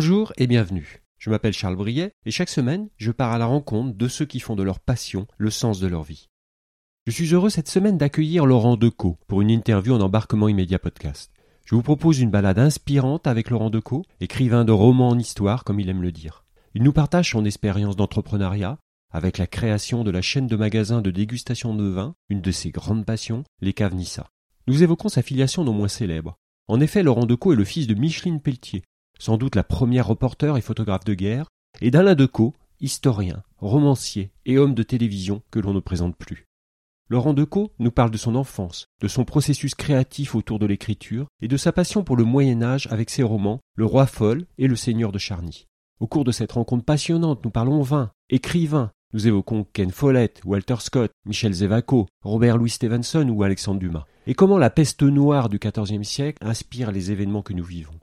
Bonjour et bienvenue. Je m'appelle Charles Briet et chaque semaine, je pars à la rencontre de ceux qui font de leur passion le sens de leur vie. Je suis heureux cette semaine d'accueillir Laurent Decaux pour une interview en embarquement immédiat podcast. Je vous propose une balade inspirante avec Laurent Decaux, écrivain de romans en histoire comme il aime le dire. Il nous partage son expérience d'entrepreneuriat avec la création de la chaîne de magasins de dégustation de vin, une de ses grandes passions, les caves Nissa. Nous évoquons sa filiation non moins célèbre. En effet, Laurent Decaux est le fils de Micheline Pelletier, sans doute la première reporter et photographe de guerre, et d'Alain Decaux, historien, romancier et homme de télévision que l'on ne présente plus. Laurent Decaux nous parle de son enfance, de son processus créatif autour de l'écriture et de sa passion pour le Moyen Âge avec ses romans Le Roi Folle et Le Seigneur de Charny. Au cours de cette rencontre passionnante, nous parlons vin, écrivain, nous évoquons Ken Follett, Walter Scott, Michel Zévaco, Robert Louis Stevenson ou Alexandre Dumas, et comment la peste noire du XIVe siècle inspire les événements que nous vivons?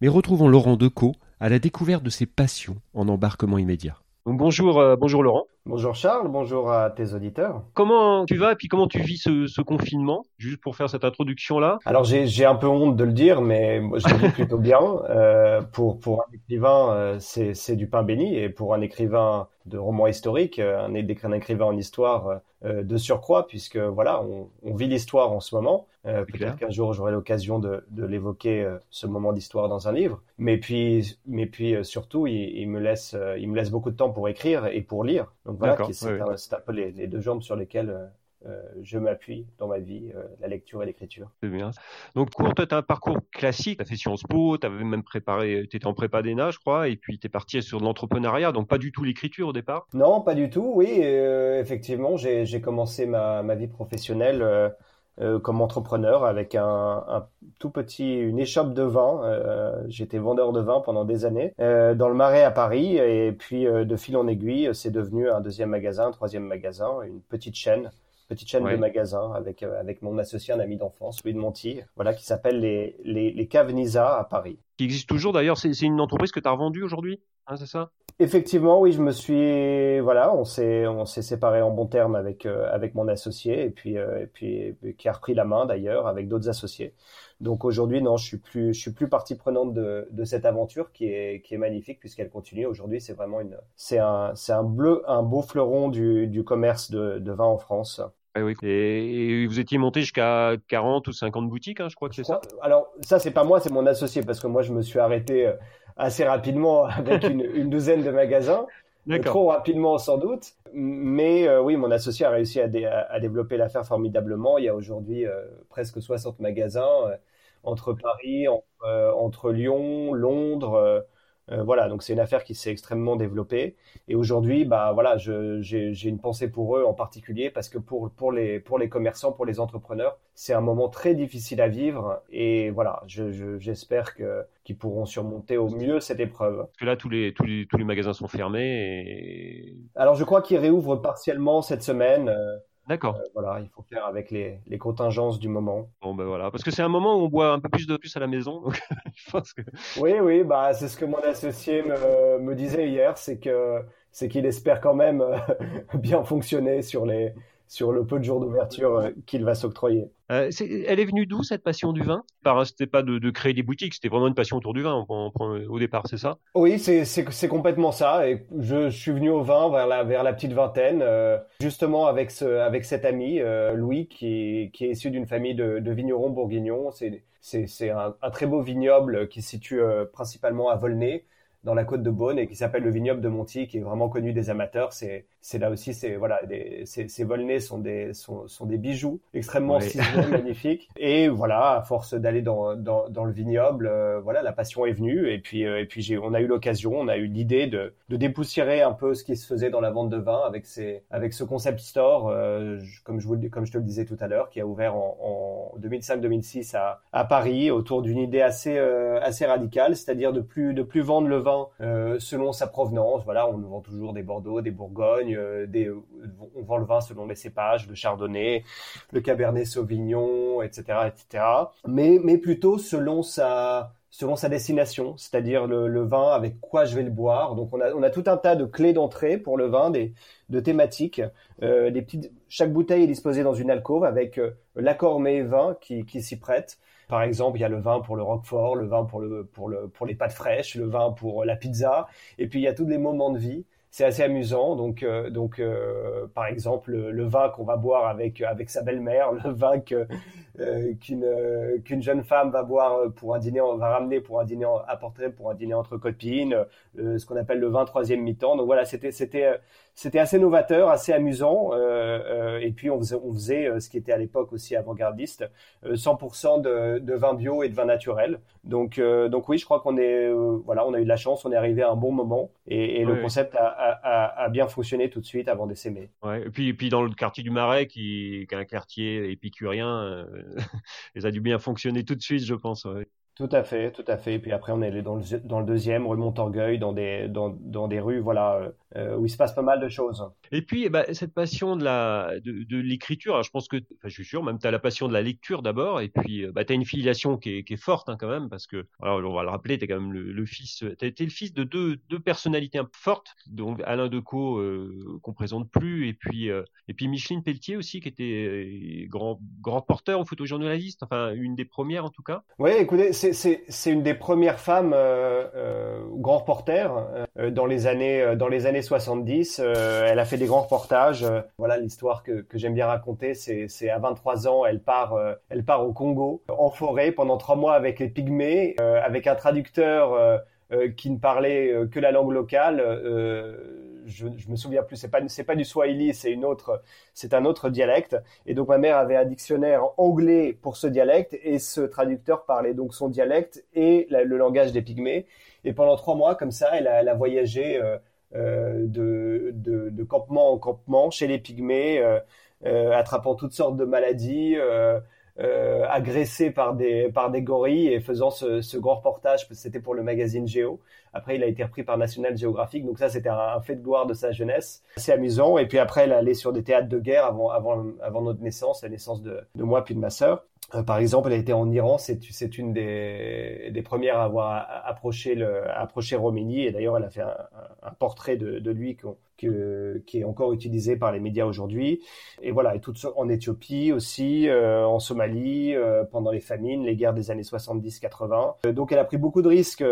Mais retrouvons Laurent Decaux à la découverte de ses passions en embarquement immédiat. Bonjour, euh, bonjour Laurent. Bonjour Charles, bonjour à tes auditeurs. Comment tu vas et puis comment tu vis ce, ce confinement Juste pour faire cette introduction-là? Alors j'ai un peu honte de le dire, mais je le dis plutôt bien. Euh, pour, pour un écrivain, euh, c'est du pain béni, et pour un écrivain de roman historique, euh, un, un écrivain en histoire euh, de surcroît, puisque voilà, on, on vit l'histoire en ce moment. Euh, Peut-être qu'un jour j'aurai l'occasion de, de l'évoquer ce moment d'histoire dans un livre. Mais puis, mais puis surtout, il, il, me laisse, il me laisse beaucoup de temps pour écrire et pour lire. Donc voilà, c'est oui, un, un, peu les, les, deux jambes sur lesquelles euh, je m'appuie dans ma vie, euh, la lecture et l'écriture. C'est bien. Donc, cours, toi, tu as un parcours classique. Tu as fait Sciences Po, tu avais même préparé, tu étais en prépa d'ENA, je crois, et puis tu es parti sur l'entrepreneuriat, donc pas du tout l'écriture au départ? Non, pas du tout, oui. Euh, effectivement, j'ai commencé ma, ma, vie professionnelle euh, comme entrepreneur avec un, un, tout petit, une échoppe de vin. Euh, J'étais vendeur de vin pendant des années euh, dans le Marais à Paris et puis de fil en aiguille, c'est devenu un deuxième magasin, un troisième magasin, une petite chaîne petite chaîne ouais. de magasins avec euh, avec mon associé, un ami d'enfance, Louis de Monty, voilà, qui s'appelle les, les, les Caves Nisa à Paris. Qui existe toujours d'ailleurs, c'est une entreprise que tu as revendue aujourd'hui, hein, c'est ça? Effectivement, oui, je me suis, voilà, on s'est on s'est séparé en bon terme avec euh, avec mon associé et puis euh, et puis qui a repris la main d'ailleurs avec d'autres associés. Donc aujourd'hui, non, je suis plus, je suis plus partie prenante de, de cette aventure qui est, qui est magnifique puisqu'elle continue. Aujourd'hui, c'est vraiment une, c'est un, c'est un bleu, un beau fleuron du, du commerce de, de vin en France. Ah oui. Et, et, vous étiez monté jusqu'à 40 ou 50 boutiques, hein, je crois que c'est ça. Alors ça, c'est pas moi, c'est mon associé parce que moi, je me suis arrêté assez rapidement avec une, une douzaine de magasins. Trop rapidement sans doute, mais euh, oui, mon associé a réussi à, dé à, à développer l'affaire formidablement. Il y a aujourd'hui euh, presque 60 magasins euh, entre Paris, euh, entre Lyon, Londres. Euh, voilà, donc c'est une affaire qui s'est extrêmement développée. Et aujourd'hui, bah voilà, j'ai une pensée pour eux en particulier parce que pour pour les pour les commerçants, pour les entrepreneurs, c'est un moment très difficile à vivre. Et voilà, j'espère je, que qu'ils pourront surmonter au mieux cette épreuve. Parce que là, tous les tous les tous les magasins sont fermés. Et... Alors, je crois qu'ils réouvrent partiellement cette semaine. D'accord. Euh, voilà, il faut faire avec les, les, contingences du moment. Bon ben voilà, parce que c'est un moment où on boit un peu plus de plus à la maison. Donc je pense que... Oui, oui, bah c'est ce que mon associé me, me disait hier, c'est que c'est qu'il espère quand même bien fonctionner sur les sur le peu de jours d'ouverture qu'il va s'octroyer. Euh, elle est venue d'où cette passion du vin? Par c'était pas de, de, créer des boutiques, c'était vraiment une passion autour du vin on, on, au départ, c'est ça? Oui, c'est complètement ça. Et je, je, suis venu au vin vers la vers la petite vingtaine, euh, justement avec ce avec cet ami euh, Louis qui qui est issu d'une famille de, de vignerons bourguignons. C'est un, un, très beau vignoble qui se situe euh, principalement à Volnay dans la côte de Beaune et qui s'appelle le vignoble de Monty, qui est vraiment connu des amateurs. C'est c'est là aussi, c'est voilà, des, ces, ces volnets sont des sont, sont des bijoux extrêmement ciselés, magnifiques. Et voilà, à force d'aller dans, dans, dans le vignoble, euh, voilà, la passion est venue. Et puis et puis j'ai on a eu l'occasion, on a eu l'idée de de dépoussiérer un peu ce qui se faisait dans la vente de vin avec ces avec ce concept store, comme je vous comme je te le disais tout à l'heure, qui a ouvert en, en 2005-2006 à à Paris autour d'une idée assez assez radicale, c'est-à-dire de plus de plus vendre le vin euh, selon sa provenance. Voilà, on vend toujours des Bordeaux, des Bourgognes, euh, des, on vend le vin selon les cépages, le Chardonnay, le Cabernet Sauvignon, etc., etc. Mais plutôt selon sa selon sa destination, c'est-à-dire le, vin avec quoi je vais le boire. Donc on a, tout un tas de clés d'entrée pour le vin, des, de thématiques. Euh, chaque bouteille est disposée dans une alcôve avec l'accord mets vin qui s'y prête. Par exemple, il y a le vin pour le roquefort, le vin pour, le, pour, le, pour les pâtes fraîches, le vin pour la pizza, et puis il y a tous les moments de vie. C'est assez amusant. Donc, euh, donc euh, par exemple, le, vin qu'on va boire avec avec sa belle-mère, le vin que euh, qu'une qu'une jeune femme va boire pour un dîner, va ramener pour un dîner, apporter pour un dîner entre copines, ce qu'on appelle le vin troisième mi-temps. Donc voilà, c'était c'était c'était assez novateur, assez amusant. et puis on faisait, on faisait ce qui était à l'époque aussi avant-gardiste, 100% de, de vin bio et de vin naturel. Donc donc oui, je crois qu'on est voilà, on a eu de la chance, on est arrivé à un bon moment et, et le concept a, a, a, bien fonctionné tout de suite avant d'essaimer. Ouais, et puis, et puis dans le quartier du Marais, qui, qui est un quartier épicurien, euh, ça a dû bien fonctionner tout de suite, je pense. Ouais. Tout à fait, tout à fait. Et puis après, on est dans le, deuxième, rue Montorgueil, dans des, dans, dans des rues, voilà, euh, où il se passe pas mal de choses. Et puis, eh ben, cette passion de la, de, de l'écriture, je pense que, enfin, je suis sûr, même tu as la passion de la lecture d'abord, et puis, euh, bah, tu as une filiation qui est, qui est forte, hein, quand même, parce que, alors, on va le rappeler, tu es quand même le, le fils, tu été le fils de deux, deux personnalités fortes, donc Alain Decaux, euh, qu'on présente plus, et puis, euh, et puis Micheline Pelletier aussi, qui était grand, grand porteur, photojournaliste, enfin, une des premières en tout cas. Oui, écoutez, c'est c'est une des premières femmes euh, euh, grands reporters euh, dans les années euh, dans les années 70. Euh, elle a fait des grands reportages. voilà l'histoire que, j'aime bien raconter. C'est à 23 ans, elle part elle part au Congo en forêt pendant trois mois avec les pygmées, avec un traducteur qui ne parlait que la langue locale je, je me souviens plus, c'est pas pas du Swahili, c'est une autre, c'est un autre dialecte. Et donc ma mère avait un dictionnaire anglais pour ce dialecte et ce traducteur parlait donc son dialecte et le langage des pygmées. Et pendant trois mois comme ça, elle a, voyagé euh, euh de, de, de, campement en campement chez les pygmées, euh, euh attrapant toutes sortes de maladies. Euh, euh, agressé par des par des gorilles et faisant ce, ce grand reportage c'était pour le magazine Géo. Après, il a été repris par National Geographic, donc ça c'était un, fait de gloire de sa jeunesse, assez amusant. Et puis après, elle allait sur des théâtres de guerre avant avant avant notre naissance, la naissance de de moi puis de ma sœur. Euh, par exemple, elle a été en Iran, c'est une des, premières à avoir approché le approché Romini et d'ailleurs elle a fait un, portrait de, de lui que, qui est encore utilisé par les médias aujourd'hui. Et voilà, et tout en Éthiopie aussi, euh, en Somalie, euh, pendant les famines, les guerres des années 70-80. Euh, donc elle a pris beaucoup de risques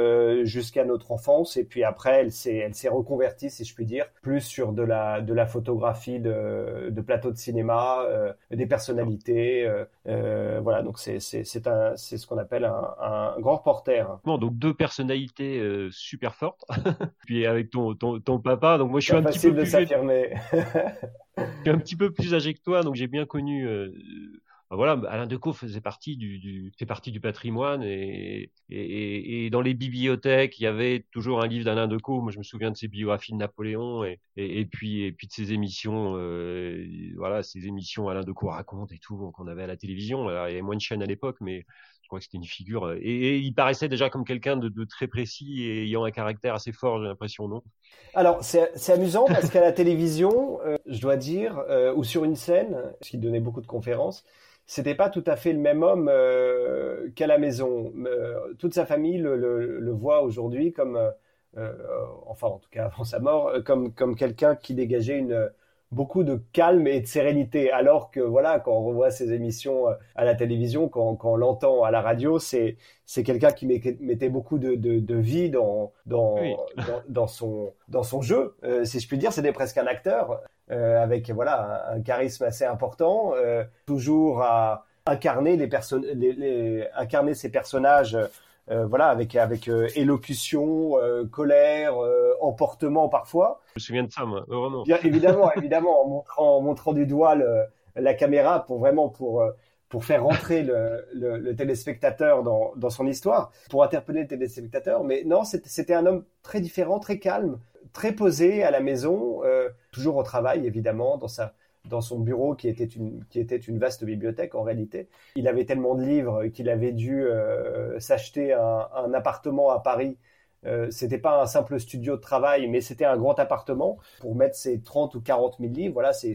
jusqu'à notre enfance, et puis après elle s'est elle s'est reconvertie, si je puis dire, plus sur de la de la photographie de, de plateaux de cinéma, des personnalités. voilà, donc c'est c'est c'est un c'est ce qu'on appelle un, un grand reporter. Bon, donc deux personnalités super fortes. puis avec ton, ton ton papa, donc moi je suis un facile de s'affirmer. je suis un petit peu plus âgé que toi, donc j'ai bien connu. Euh, bah voilà, Alain Decaux faisait partie du, du fait partie du patrimoine et, et, et, dans les bibliothèques, il y avait toujours un livre d'Alain Decaux. Moi, je me souviens de ses biographies de Napoléon et, et, puis et puis de ses émissions, euh, voilà, ses émissions Alain Decaux raconte et tout qu'on avait à la télévision. Alors, il y avait moins de chaînes à l'époque, mais je crois que c'était une figure. Euh, et, il paraissait déjà comme quelqu'un de, très précis et ayant un caractère assez fort, j'ai l'impression, non? Alors, c'est amusant parce qu'à la télévision, euh, je dois dire, euh, ou sur une scène, parce qu'il donnait beaucoup de conférences, c'était pas tout à fait le même homme qu'à la maison. toute sa famille le, le, voit aujourd'hui comme, enfin en tout cas avant sa mort, comme, comme quelqu'un qui dégageait une beaucoup de calme et de sérénité. Alors que voilà, quand on revoit ces émissions euh, à la télévision, quand, quand on l'entend à la radio, c'est c'est quelqu'un qui mettait beaucoup de, de, de vie dans dans, dans, son dans son jeu. Euh, si je puis dire, c'était presque un acteur euh, avec voilà un, charisme assez important, euh, toujours à incarner les personnes, incarner ces personnages voilà, avec avec élocution, colère, emportement parfois. Je me souviens de ça, moi, vraiment. Bien évidemment, évidemment, en montrant, en montrant du doigt la caméra pour vraiment pour pour faire rentrer le, le, le téléspectateur dans, dans, son histoire, pour interpeller le téléspectateur. Mais non, c'était un homme très différent, très calme, très posé à la maison, euh, toujours au travail évidemment, dans sa dans son bureau qui était une qui était une vaste bibliothèque en réalité. Il avait tellement de livres qu'il avait dû euh, s'acheter un, appartement à Paris. Euh, c'était pas un simple studio de travail, mais c'était un grand appartement pour mettre ses 30 ou 40 000 livres. Voilà, c'est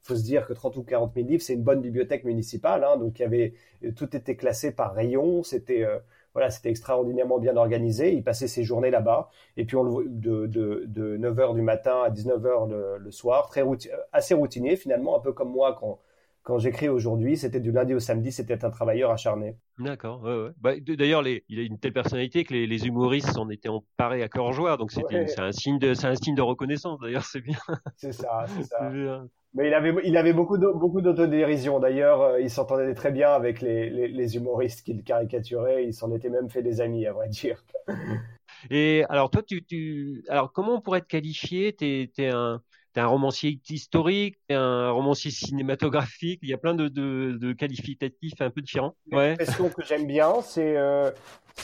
faut se dire que 30 ou 40 000 livres, c'est une bonne bibliothèque municipale. Hein, donc, il y avait, tout était classé par rayon. C'était euh, voilà, c'était extraordinairement bien organisé. Il passait ses journées là-bas. Et puis, on le, de, de, de 9 h du matin à 19 h le, le soir, très assez routinier finalement, un peu comme moi quand quand j'écris aujourd'hui, c'était du lundi au samedi, c'était un travailleur acharné. D'accord. Ouais, ouais. Bah, D'ailleurs, il a une telle personnalité que les, les humoristes s'en étaient emparés à cœur joie. Donc c'est un signe de, c'est un signe de reconnaissance. D'ailleurs, c'est bien. C'est ça, c'est ça. Mais il avait, il avait beaucoup, de, beaucoup d'autodérision. D'ailleurs, euh, il s'entendait très bien avec les, les, les humoristes qu'il caricaturait. Il s'en était même fait des amis, à vrai dire. Et alors, toi, tu, tu, alors comment on pourrait te qualifier? Es un, un romancier historique, un romancier cinématographique. Il y a plein de, qualificatifs un peu différents. Ouais. L'expression que j'aime bien, c'est euh,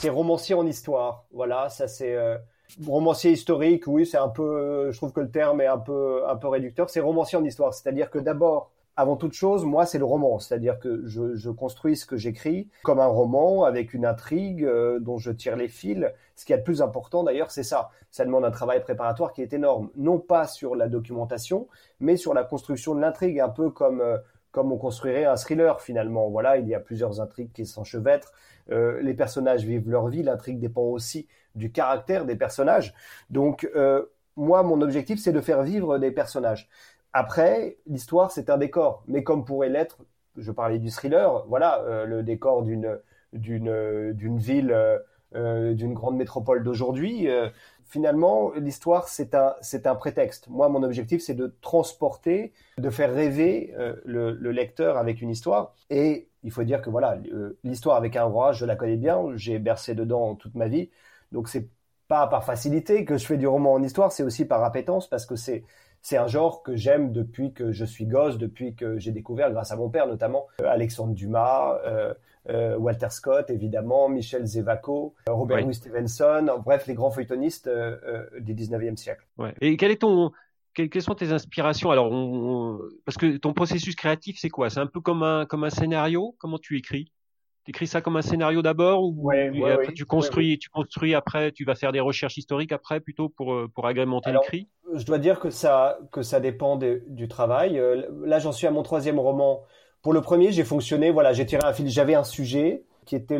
romancier en histoire. Voilà, ça c'est euh, romancier historique. Oui, c'est un peu. Je trouve que le terme est un peu un peu réducteur. C'est romancier en histoire, c'est-à-dire que d'abord avant toute chose, moi, c'est le roman, c'est-à-dire que je, je, construis ce que j'écris comme un roman avec une intrigue euh, dont je tire les fils. Ce qui est le plus important, d'ailleurs, c'est ça. Ça demande un travail préparatoire qui est énorme, non pas sur la documentation, mais sur la construction de l'intrigue, un peu comme euh, comme on construirait un thriller finalement. Voilà, il y a plusieurs intrigues qui s'enchevêtrent. Euh, les personnages vivent leur vie. L'intrigue dépend aussi du caractère des personnages. Donc euh, moi, mon objectif, c'est de faire vivre des personnages. Après, l'histoire, c'est un décor. Mais comme pourrait l'être, je parlais du thriller, voilà, le décor d'une d'une d'une ville, d'une grande métropole d'aujourd'hui. finalement, l'histoire, c'est un c'est un prétexte. Moi, mon objectif, c'est de transporter, de faire rêver le, le, lecteur avec une histoire. Et il faut dire que voilà, l'histoire avec un roi, je la connais bien. J'ai bercé dedans toute ma vie. Donc c'est pas par facilité que je fais du roman en histoire, c'est aussi par appétence parce que c'est c'est un genre que j'aime depuis que je suis gosse, depuis que j'ai découvert, grâce à mon père notamment, euh, Alexandre Dumas, euh, euh, Walter Scott évidemment, Michel Zevako, Robert Louis Stevenson, bref les grands feuilletonistes du 19e siècle. Ouais. Et quel est ton quelles sont tes inspirations? Alors, parce que ton processus créatif, c'est quoi? C'est un peu comme un comme un scénario? Comment tu écris? Tu écris ça comme un scénario d'abord ou après tu construis tu construis après tu vas faire des recherches historiques après plutôt pour pour agrémenter l'écrit? je dois dire que ça, que ça dépend du travail. Euh, là, j'en suis à mon troisième roman. Pour le premier, j'ai fonctionné, voilà, j'ai tiré un fil, j'avais un sujet qui était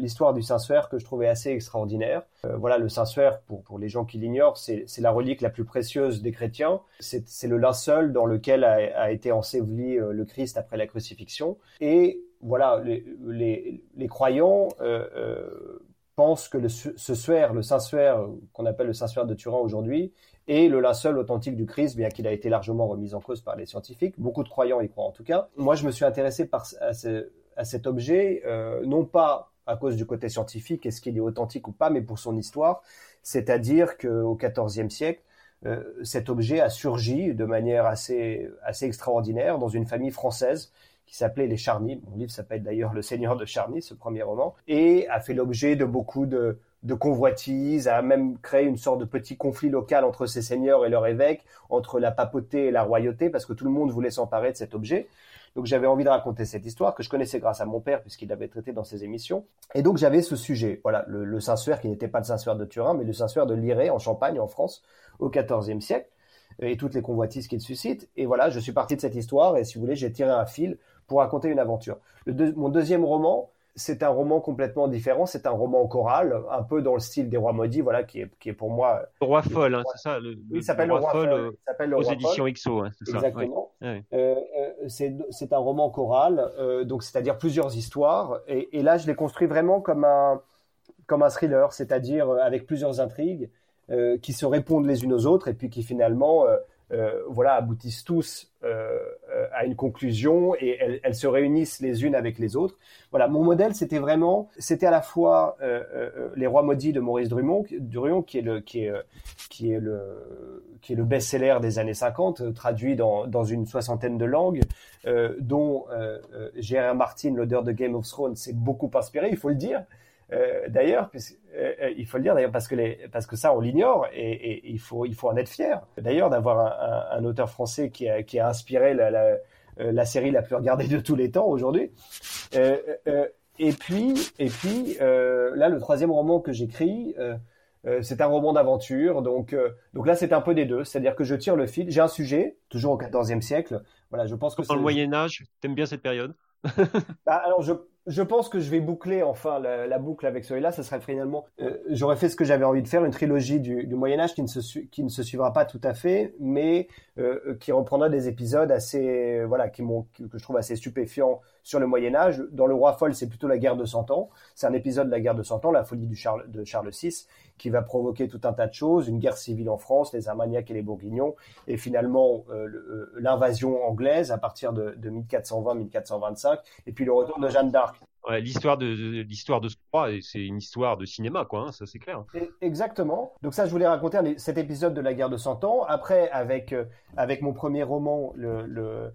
l'histoire du Saint-Suaire que je trouvais assez extraordinaire. Euh, voilà, le Saint-Suaire, pour, les gens qui l'ignorent, c'est la relique la plus précieuse des chrétiens. C'est le linceul dans lequel a, été enseveli euh, le Christ après la crucifixion. Et voilà, les, croyants euh, pensent que ce suaire, le Saint-Suaire, qu'on appelle le Saint-Suaire de Turin aujourd'hui, et le linceul authentique du Christ, bien qu'il a été largement remis en cause par les scientifiques. Beaucoup de croyants y croient en tout cas. Moi, je me suis intéressé à cet objet, euh, non pas à cause du côté scientifique, est-ce qu'il est authentique ou pas, mais pour son histoire. C'est-à-dire qu'au XIVe siècle, euh, cet objet a surgi de manière assez, assez extraordinaire dans une famille française qui s'appelait les Charny. Mon livre s'appelle d'ailleurs Le Seigneur de Charny, ce premier roman, et a fait l'objet de beaucoup de, de convoitise, a même créé une sorte de petit conflit local entre ces seigneurs et leur évêque, entre la papauté et la royauté, parce que tout le monde voulait s'emparer de cet objet. Donc j'avais envie de raconter cette histoire que je connaissais grâce à mon père puisqu'il l'avait traité dans ses émissions. Et donc j'avais ce sujet, voilà, le, Saint-Suaire qui n'était pas le Saint-Suaire de Turin, mais le Saint-Suaire de Liré en Champagne, en France, au XIVe siècle, et toutes les convoitises qu'il suscite. Et voilà, je suis parti de cette histoire et si vous voulez, j'ai tiré un fil pour raconter une aventure. mon deuxième roman, c'est un roman complètement différent. C'est un roman choral, un peu dans le style des Rois maudits, voilà, qui est, qui est pour moi. Le Roi folle, hein, c'est ça. Le, oui, il s'appelle le Roi folle. Euh, aux éditions XO, hein, c'est ça. Exactement. Euh, euh, c'est un roman choral, euh, donc c'est-à-dire plusieurs histoires. Et, et là, je l'ai construit vraiment comme un comme un thriller, c'est-à-dire avec plusieurs intrigues qui se répondent les unes aux autres et puis qui finalement, voilà, aboutissent tous à une conclusion et elles, se réunissent les unes avec les autres. Voilà, mon modèle, c'était vraiment, c'était à la fois les rois maudits de Maurice Drummond, Drummond qui est le qui est qui est le qui est le best-seller des années 50, traduit dans dans une soixantaine de langues, dont J.R.R. Martin, l'auteur de Game of Thrones, s'est beaucoup inspiré, il faut le dire. Euh, d'ailleurs, euh, euh, il faut le dire d'ailleurs parce que les, parce que ça on l'ignore et, et, il faut il faut en être fier. D'ailleurs d'avoir un, un, auteur français qui a, qui a inspiré la, la, la, série la plus regardée de tous les temps aujourd'hui. Euh, et puis et puis là le troisième roman que j'écris. c'est un roman d'aventure, donc donc là c'est un peu des deux, c'est-à-dire que je tire le fil. J'ai un sujet, toujours au XIVe siècle. Voilà, je pense que dans le Moyen Âge, t'aimes bien cette période? Bah, alors je je pense que je vais boucler enfin la, boucle avec celui-là. Ce serait finalement, euh, j'aurais fait ce que j'avais envie de faire, une trilogie du, Moyen Âge qui ne se suivra pas tout à fait, mais euh, qui reprendra des épisodes assez voilà qui que je trouve assez stupéfiants sur le Moyen Âge. Dans le Roi folle, c'est plutôt la guerre de Cent Ans. C'est un épisode de la guerre de Cent Ans, la folie de Charles VI, qui va provoquer tout un tas de choses, une guerre civile en France, les Armagnacs et les Bourguignons, et finalement euh, l'invasion anglaise à partir de, de 1420-1425, et puis le retour de Jeanne d'Arc l'histoire de, l'histoire de ce roi, c'est une histoire de cinéma, quoi. Hein, ça c'est clair. Exactement. Donc ça, je voulais raconter cet épisode de la guerre de Cent Ans. Après, avec euh, avec mon premier roman, le, le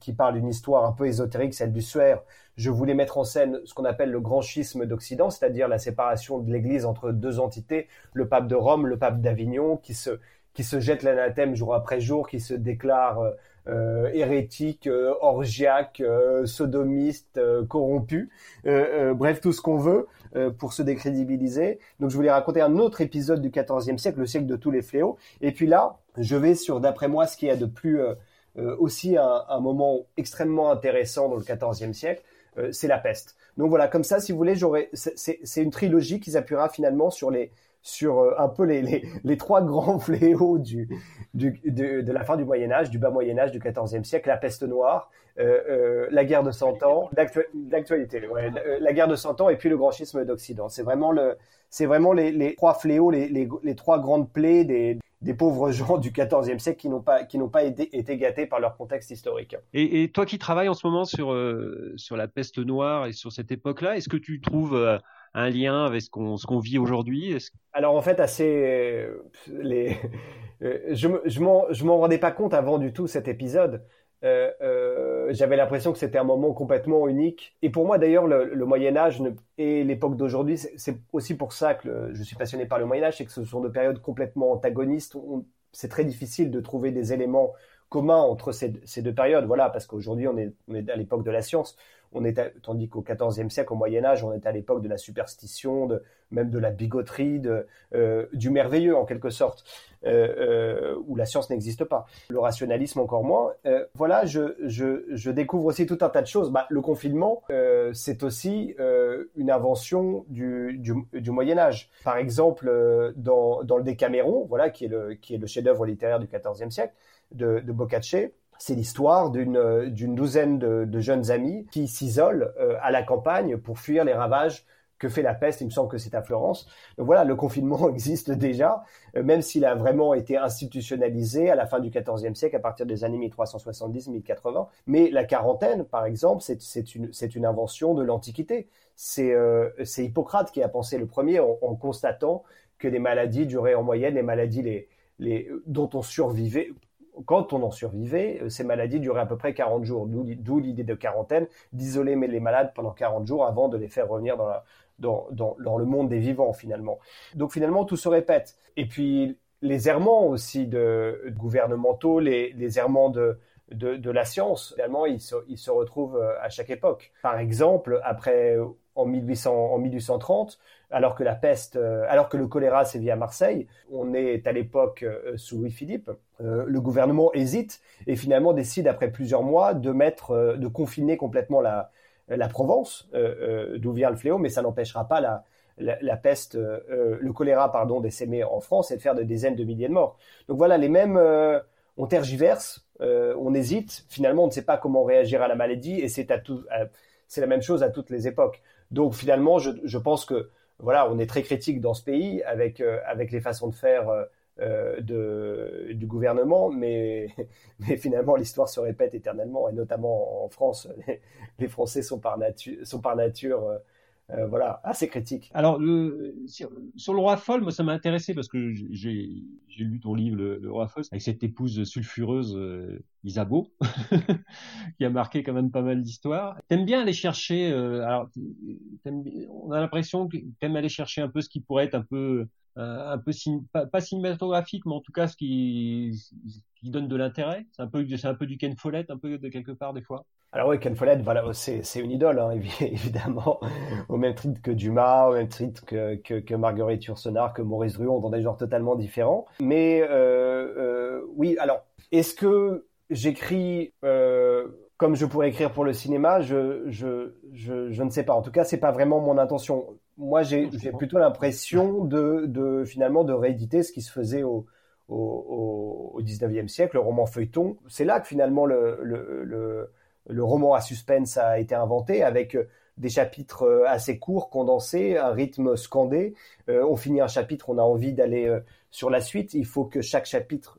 qui, parle d'une histoire un peu ésotérique, celle du Suaire, je voulais mettre en scène ce qu'on appelle le grand schisme d'Occident, c'est-à-dire la séparation de l'Église entre deux entités, le pape de Rome, le pape d'Avignon, qui se qui se jette l'anathème jour après jour, qui se déclare euh, hérétique, euh, orgiaque, euh, sodomiste, corrompu, bref tout ce qu'on veut pour se décrédibiliser. Donc je voulais raconter un autre épisode du XIVe siècle, le siècle de tous les fléaux. Et puis là, je vais sur d'après moi ce qui a de plus aussi un, moment extrêmement intéressant dans le XIVe siècle, c'est la peste. Donc voilà, comme ça, si vous voulez, c'est une trilogie qui s'appuiera finalement sur les sur euh, un peu les, les, trois grands fléaux du, du, de, de, la fin du Moyen Âge, du bas Moyen Âge, du XIVe siècle, la peste noire, euh, euh, la guerre de Cent Ans, d'actualité, la guerre de Cent Ans et puis le grand schisme d'Occident. C'est vraiment le, vraiment les, trois fléaux, les, trois grandes plaies des, des pauvres gens du XIVe siècle qui n'ont pas pas été, été, gâtés par leur contexte historique. Et, et toi qui travailles en ce moment sur sur la peste noire et sur cette époque-là, est-ce que tu trouves un lien avec ce qu'on qu'on vit aujourd'hui Alors en fait, assez les je je m'en je m'en rendais pas compte avant du tout cet épisode. Euh, euh, j'avais l'impression que c'était un moment complètement unique. Et pour moi, d'ailleurs, le, Moyen Âge et l'époque d'aujourd'hui, c'est aussi pour ça que je suis passionné par le Moyen Âge, c'est que ce sont deux périodes complètement antagonistes. C'est très difficile de trouver des éléments commun entre ces, ces deux périodes. Voilà, parce qu'aujourd'hui, on on est à l'époque de la science. On tandis qu'au XIVe siècle, au Moyen Âge, on est à l'époque de la superstition, de, même de la bigoterie, de, euh, du merveilleux en quelque sorte, euh, euh, où la science n'existe pas. Le rationalisme encore moins. Voilà, je, je, je, découvre aussi tout un tas de choses. Bah, le confinement, c'est aussi une invention du, du, du, Moyen Âge. Par exemple, dans, dans le Décaméron, voilà, qui est le, le chef-d'œuvre littéraire du XIVe siècle, de, de. C'est l'histoire d'une d'une douzaine de, jeunes amis qui s'isolent euh, à la campagne pour fuir les ravages que fait la peste. Il me semble que c'est à Florence. Donc voilà, le confinement existe déjà, euh, même s'il a vraiment été institutionnalisé à la fin du XIVe siècle, à partir des années 1370-1080. Mais la quarantaine, par exemple, c'est une, une invention de l'Antiquité. C'est euh, Hippocrate qui a pensé le premier en, en, constatant que les maladies duraient en moyenne, les maladies les, les, dont on survivait, quand on en survivait, euh, ces maladies duraient à peu près 40 jours, d'où l'idée de quarantaine, d'isoler les malades pendant 40 jours avant de les faire revenir dans, le monde des vivants finalement. Donc finalement, tout se répète. Et puis les errements aussi de, gouvernementaux, les, errements de, la science, finalement, ils se, ils se retrouvent euh, à chaque époque. Par exemple, après en, 1800, en 1830, alors que la peste, euh, alors que le choléra sévit à Marseille, on est à l'époque euh, sous Louis-Philippe, euh, le gouvernement hésite et finalement décide après plusieurs mois de mettre, de confiner complètement la, la Provence, d'où vient le fléau, mais ça n'empêchera pas la, la, peste, le choléra, pardon, en France et de faire des dizaines de milliers de morts. Donc voilà, les mêmes, on tergiverse, on hésite, finalement on ne sait pas comment réagir à la maladie et c'est la même chose à toutes les époques. Donc finalement, je, pense que voilà, on est très critique dans ce pays avec euh, avec les façons de faire euh, de, du gouvernement, mais, mais finalement l'histoire se répète éternellement, et notamment en France, les, Français sont par, nature sont par nature euh, voilà, assez critique. Alors, sur, le roi folle, moi, ça m'a intéressé parce que j'ai lu ton livre, le, roi folle, avec cette épouse sulfureuse euh, Isabeau, qui a marqué quand même pas mal d'histoires. T'aimes bien aller chercher, euh, alors, on a l'impression que t'aimes aller chercher un peu ce qui pourrait être un peu un peu pas, cinématographique, mais en tout cas ce qui, qui donne de l'intérêt. C'est un peu, c'est un peu du Ken Follett, un peu de quelque part des fois. Alors oui, Ken Follett, voilà, c'est une idole, hein, évidemment, au même titre que Dumas, au même titre que, que, Marguerite Yourcenar, que Maurice Druon, dans des genres totalement différents. Mais euh, euh, oui, alors, est-ce que j'écris euh, comme je pourrais écrire pour le cinéma je, je, je, je ne sais pas. En tout cas, c'est pas vraiment mon intention. Moi, j'ai plutôt l'impression de, de finalement de rééditer ce qui se faisait au, au, au 19e siècle, le roman feuilleton. C'est là que finalement le, le, le le roman à suspense a été inventé avec euh, des chapitres euh, assez courts, condensés, un rythme scandé. Euh, on finit un chapitre, on a envie d'aller sur la suite. Il faut que chaque chapitre,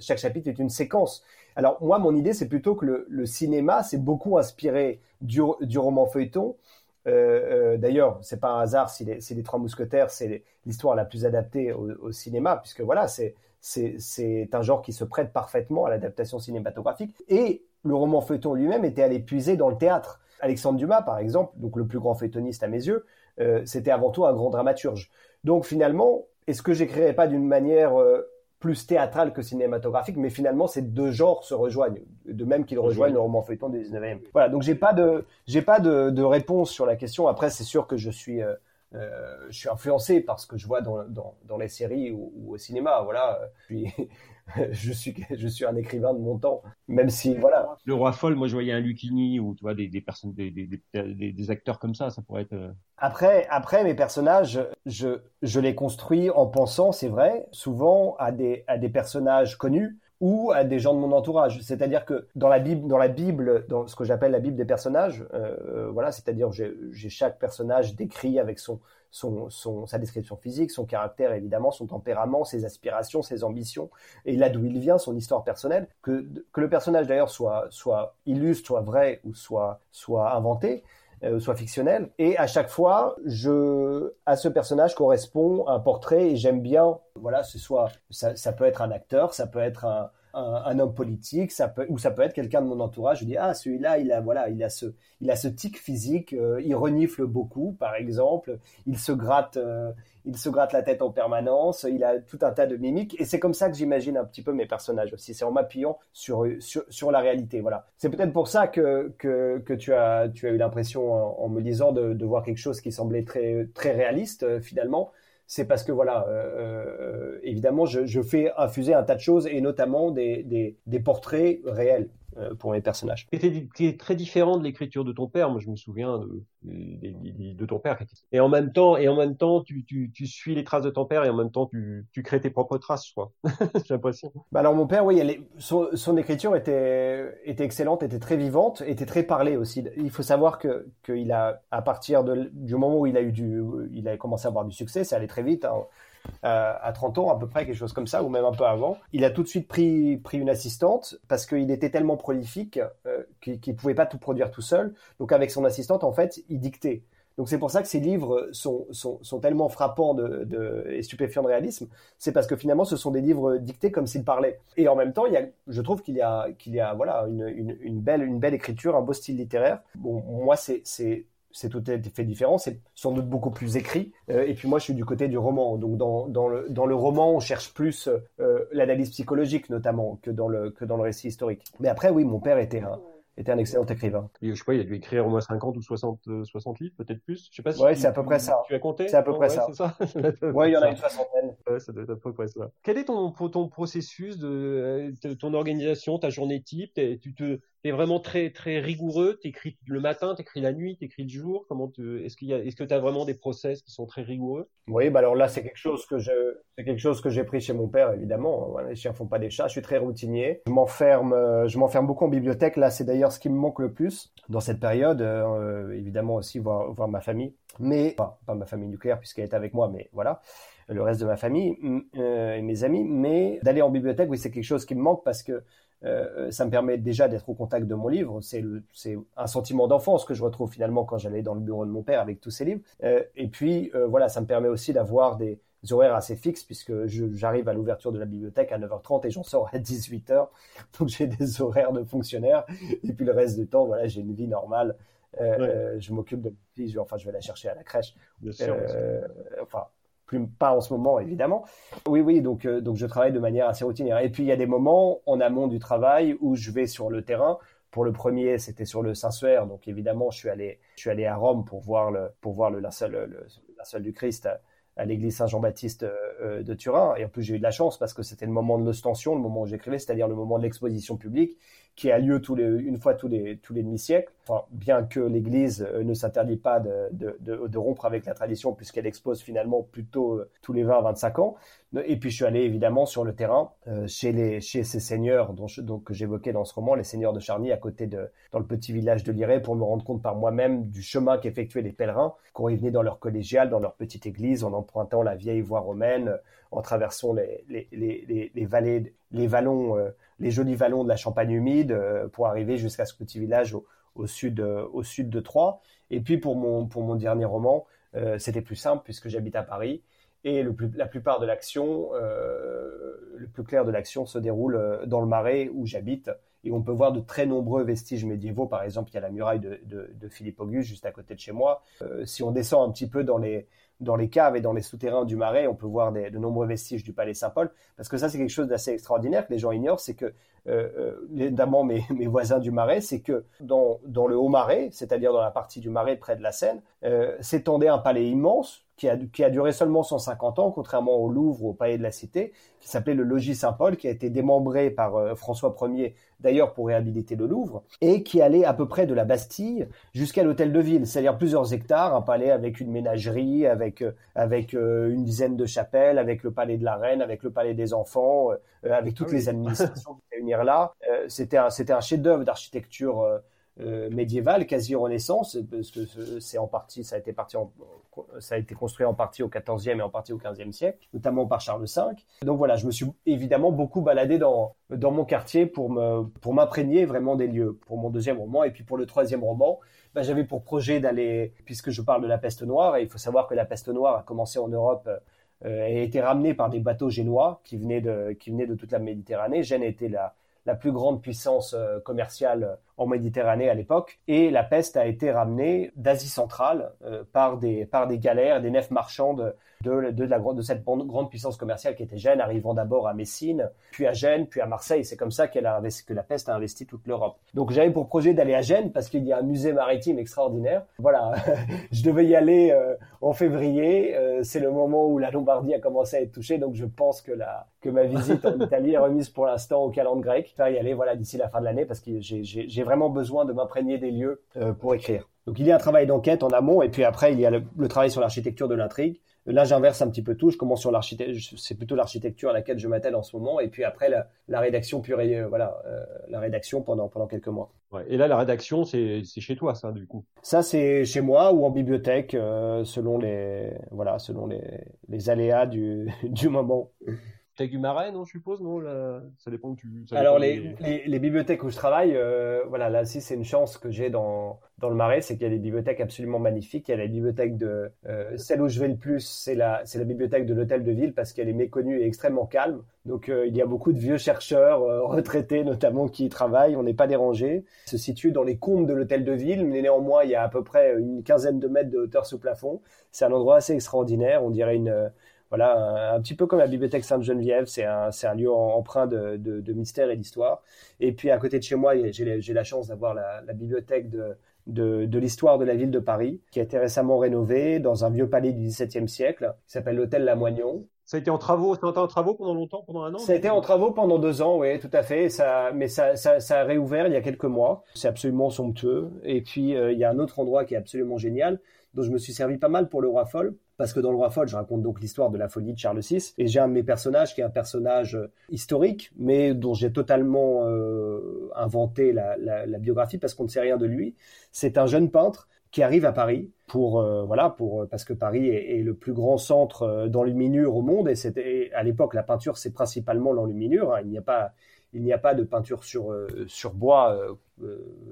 chaque chapitre ait une séquence. Alors moi, mon idée, c'est plutôt que le, cinéma s'est beaucoup inspiré du, roman feuilleton. D'ailleurs, c'est pas un hasard si les, les Trois Mousquetaires, c'est l'histoire la plus adaptée au, au cinéma, puisque voilà, c'est c'est un genre qui se prête parfaitement à l'adaptation cinématographique. Et le roman feuilleton lui-même était allé puiser dans le théâtre. Alexandre Dumas, par exemple, donc le plus grand feuilletoniste à mes yeux, euh, c'était avant tout un grand dramaturge. Donc finalement, est-ce que j'écrirais pas d'une manière euh, plus théâtrale que cinématographique, mais finalement ces deux genres se rejoignent, de même qu'ils rejoignent le roman feuilleton du 19e. Voilà, donc j'ai pas de j'ai pas de, de, réponse sur la question. Après, c'est sûr que je suis euh, euh, je suis influencé par ce que je vois dans, dans, dans les séries ou, au cinéma. Voilà, puis je suis je suis un écrivain de mon temps, même si voilà. Le roi folle, moi je voyais un Lucchini ou tu vois des, des personnes des, des, des, acteurs comme ça, ça pourrait être. Euh, après après mes personnages, je je les construis en pensant, c'est vrai, souvent à des à des personnages connus ou à des gens de mon entourage. C'est-à-dire que dans la Bible, dans la Bible, dans ce que j'appelle la Bible des personnages, euh, voilà, c'est-à-dire j'ai chaque personnage décrit avec son, son, son, sa description physique, son caractère évidemment, son tempérament, ses aspirations, ses ambitions, et là d'où il vient, son histoire personnelle. Que, que le personnage d'ailleurs soit, soit illustre, soit vrai ou soit, soit inventé, euh, soit fictionnel. Et à chaque fois, je, à ce personnage correspond un portrait et j'aime bien, voilà, ce soit, ça, ça peut être un acteur, ça peut être un, un, homme politique, ou ça peut être quelqu'un de mon entourage. Je dis ah celui-là il a voilà il a ce il a ce tic physique, euh, il renifle beaucoup par exemple, il se gratte euh, il se gratte la tête en permanence, il a tout un tas de mimiques et c'est comme ça que j'imagine un petit peu mes personnages aussi. C'est en m'appuyant sur, sur, sur la réalité. Voilà. C'est peut-être pour ça que, que, que tu as tu as eu l'impression en, me lisant de, de voir quelque chose qui semblait très très réaliste euh, finalement c'est parce que voilà, euh, euh, évidemment, je, fais infuser un tas de choses et notamment des, des portraits réels. Euh, pour mes personnages. Est très différent de l'écriture de ton père. Moi, je me souviens de, de, ton père. Et en même temps, et en même temps, tu, tu, tu, suis les traces de ton père et en même temps, tu, tu crées tes propres traces, crois. J'ai l'impression. Bah alors, mon père, oui, son, son, écriture était, était excellente, était très vivante, était très parlée aussi. Il faut savoir que qu'il a, à partir du moment où il a eu du, il a commencé à avoir du succès, ça allait très vite. Hein euh, à 30 ans à peu près, quelque chose comme ça, ou même un peu avant. Il a tout de suite pris, pris une assistante parce qu'il était tellement prolifique euh, qu'il ne pouvait pas tout produire tout seul. Donc avec son assistante, en fait, il dictait. Donc c'est pour ça que ces livres sont, sont, sont tellement frappants de, de, et stupéfiants de réalisme. C'est parce que finalement, ce sont des livres dictés comme s'ils parlaient. Et en même temps, il y a, je trouve qu'il y a, qu'il y a voilà, une, une, une, belle, une belle écriture, un beau style littéraire. Bon, moi, c'est, c'est tout à fait différent, c'est sans doute beaucoup plus écrit. Euh, et puis moi, je suis du côté du roman. Donc dans, dans, le, dans le roman, on cherche plus euh, l'analyse psychologique notamment que dans, le, que dans le récit historique. Mais après, oui, mon père était un, était un excellent écrivain. je sais pas, il a dû écrire au moins 50 ou 60, 60 euh, livres, peut-être plus. Je sais pas si ouais, c'est à peu près ça. Tu as compté? C'est à peu près ça. ça. ouais, il y en a une soixantaine. Ouais, ça doit être à peu près ça. Quel est ton, ton processus de ton organisation, ta journée type? Tu te t'es vraiment très très rigoureux, t'écris le matin, t'écris la nuit, t'écris le jour. Comment tu, est-ce qu'il y est-ce que tu as vraiment des process qui sont très rigoureux? Oui, bah alors là c'est quelque chose que c'est quelque chose que j'ai pris chez mon père évidemment. Les chiens font pas des chats. Je suis très routinier. Je m'enferme, euh, je m'enferme beaucoup en bibliothèque. Là, c'est d'ailleurs ce qui me manque le plus dans cette période. Euh, évidemment aussi voir voir ma famille, mais pas, pas ma famille nucléaire puisqu'elle est avec moi, mais voilà. le reste de ma famille et mes amis. Mais d'aller en bibliothèque, oui, c'est quelque chose qui me manque parce que ça me permet déjà d'être au contact de mon livre. C'est un sentiment d'enfance que je retrouve finalement quand j'allais dans le bureau de mon père avec tous ses livres. et puis voilà, ça me permet aussi d'avoir des, horaires assez fixes puisque j'arrive à l'ouverture de la bibliothèque à 9h30 et j'en sors à 18h. Donc j'ai des horaires de fonctionnaire et puis le reste du temps, voilà, j'ai une vie normale. Euh, euh je m'occupe de ma fille, enfin je vais la chercher à la crèche. Bien sûr, euh, pas en ce moment évidemment. Oui oui, donc euh, donc je travaille de manière assez routinière. Et puis il y a des moments en amont du travail où je vais sur le terrain. Pour le premier, c'était sur le Saint-Suaire, donc évidemment, je suis allé, je suis allé à Rome pour voir le, pour voir le linceul, le, du Christ à l'église Saint-Jean-Baptiste euh, euh, de Turin. Et en plus, j'ai eu de la chance parce que c'était le moment de l'ostension, le moment où j'écrivais, c'est-à-dire le moment de l'exposition publique qui a lieu les, une fois tous les, tous les demi-siècles. Enfin, bien que l'Église euh, ne s'interdit pas de, rompre avec la tradition puisqu'elle expose finalement plutôt tous les 20-25 ans. Et puis je suis allé évidemment sur le terrain euh, chez les chez ces seigneurs dont que j'évoquais dans ce roman, les seigneurs de Charny à côté de dans le petit village de Liré pour me rendre compte par moi-même du chemin qu'effectuaient les pèlerins quand ils venaient dans leur collégiale, dans leur petite église, en empruntant la vieille voie romaine, en traversant les les, les, les, vallées, les vallons, euh, les jolis vallons de la Champagne humide euh, pour arriver jusqu'à ce petit village au, sud au sud de Troyes. Et puis pour mon pour mon dernier roman, c'était plus simple puisque j'habite à Paris et la plupart de l'action, euh, le plus clair de l'action se déroule euh, dans le Marais où j'habite. Et on peut voir de très nombreux vestiges médiévaux. Par exemple, il y a la muraille de, Philippe Auguste juste à côté de chez moi. Euh, si on descend un petit peu dans les, dans les caves et dans les souterrains du Marais, on peut voir de nombreux vestiges du palais Saint-Paul. Parce que ça, c'est quelque chose d'assez extraordinaire que les gens ignorent, c'est que, euh, euh notamment mes, voisins du Marais, c'est que dans, le Haut-Marais, c'est-à-dire dans la partie du Marais près de la Seine, euh, s'étendait un palais immense qui a, qui a, duré seulement 150 ans, contrairement au Louvre, au Palais de la Cité, qui s'appelait le Logis Saint-Paul, qui a été démembré par euh, François Ier, d'ailleurs pour réhabiliter le Louvre, et qui allait à peu près de la Bastille jusqu'à l'Hôtel de Ville, c'est-à-dire plusieurs hectares, un palais avec une ménagerie, avec euh, avec euh, une dizaine de chapelles, avec le Palais de la Reine, avec le Palais des Enfants, avec toutes ah les administrations qui réunir là. c'était un c'était un chef-d'œuvre d'architecture euh, médiévale, quasi renaissance, parce que c'est en partie, ça a été construit en partie au XIVe et en partie au XVe siècle, notamment par Charles V. Donc voilà, je me suis évidemment beaucoup baladé dans dans mon quartier pour me pour m'imprégner vraiment des lieux pour mon deuxième roman et puis pour le troisième roman. Ben, j'avais pour projet d'aller, puisque je parle de la peste noire, et il faut savoir que la peste noire a commencé en Europe euh, et a été ramenée par des bateaux génois qui venaient de qui venaient de toute la Méditerranée. Gênes était la la plus grande puissance euh, commerciale en Méditerranée à l'époque. Et la peste a été ramenée d'Asie centrale euh, par, des, par des galères, des nefs marchandes de, de, la, de cette grande puissance commerciale qui était Gênes, arrivant d'abord à Messine, puis à Gênes, puis à Marseille. C'est comme ça qu'elle a investi, que la peste a investi toute l'Europe. Donc j'avais pour projet d'aller à Gênes parce qu'il y a un musée maritime extraordinaire. Voilà, je devais y aller euh, en février. C'est le moment où la Lombardie a commencé à être touchée, donc je pense que, la, que ma visite en Italie est remise pour l'instant au calendrier grec faire y aller voilà d'ici la fin de l'année parce que j'ai vraiment besoin de m'imprégner des lieux euh, pour écrire. Donc il y a un travail d'enquête en amont et puis après il y a le, travail sur l'architecture de l'intrigue. Là j'inverse un petit peu tout, je commence sur l'architecture, c'est plutôt l'architecture à laquelle je m'attelle en ce moment et puis après la, rédaction pure et euh, voilà euh, la rédaction pendant pendant quelques mois. Ouais, et là la rédaction c'est chez toi ça du coup? Ça c'est chez moi ou en bibliothèque selon les voilà selon les, les aléas du du moment. Marais, non, je suppose, non Ça dépend tu. Alors les, les, bibliothèques où je travaille, euh, voilà, là aussi c'est une chance que j'ai dans dans le marais, c'est qu'il y a des bibliothèques absolument magnifiques. Il y a la bibliothèque de euh, celle où je vais le plus, c'est la la bibliothèque de l'hôtel de ville parce qu'elle est méconnue et extrêmement calme. Donc euh, il y a beaucoup de vieux chercheurs retraités notamment qui y travaillent. On n'est pas dérangé. Se situe dans les combles de l'hôtel de ville, mais néanmoins il y a à peu près une quinzaine de mètres de hauteur sous plafond. C'est un endroit assez extraordinaire. On dirait une voilà, un, petit peu comme la bibliothèque Sainte-Geneviève, c'est un, un, lieu empreint de, de, de mystère et d'histoire. Et puis à côté de chez moi, j'ai la chance d'avoir la, la, bibliothèque de, de, de l'histoire de la ville de Paris, qui a été récemment rénovée dans un vieux palais du XVIIe siècle, qui s'appelle l'hôtel Lamoignon. Ça a été en travaux, ça a été en travaux pendant longtemps, pendant un an. Ça a été en travaux pendant deux ans, oui, tout à fait. Ça, mais ça, ça, ça a réouvert il y a quelques mois. C'est absolument somptueux. Et puis euh, il y a un autre endroit qui est absolument génial, dont je me suis servi pas mal pour le Roi Folle parce que dans le Roi Folle, je raconte donc l'histoire de la folie de Charles VI, et j'ai un de mes personnages qui est un personnage euh, historique, mais dont j'ai totalement euh, inventé la, biographie parce qu'on ne sait rien de lui. C'est un jeune peintre qui arrive à Paris pour euh, voilà pour parce que Paris est, le plus grand centre d'enluminure au monde et c'était à l'époque la peinture c'est principalement l'enluminure. Hein. il n'y a pas il n'y a pas de peinture sur, sur bois,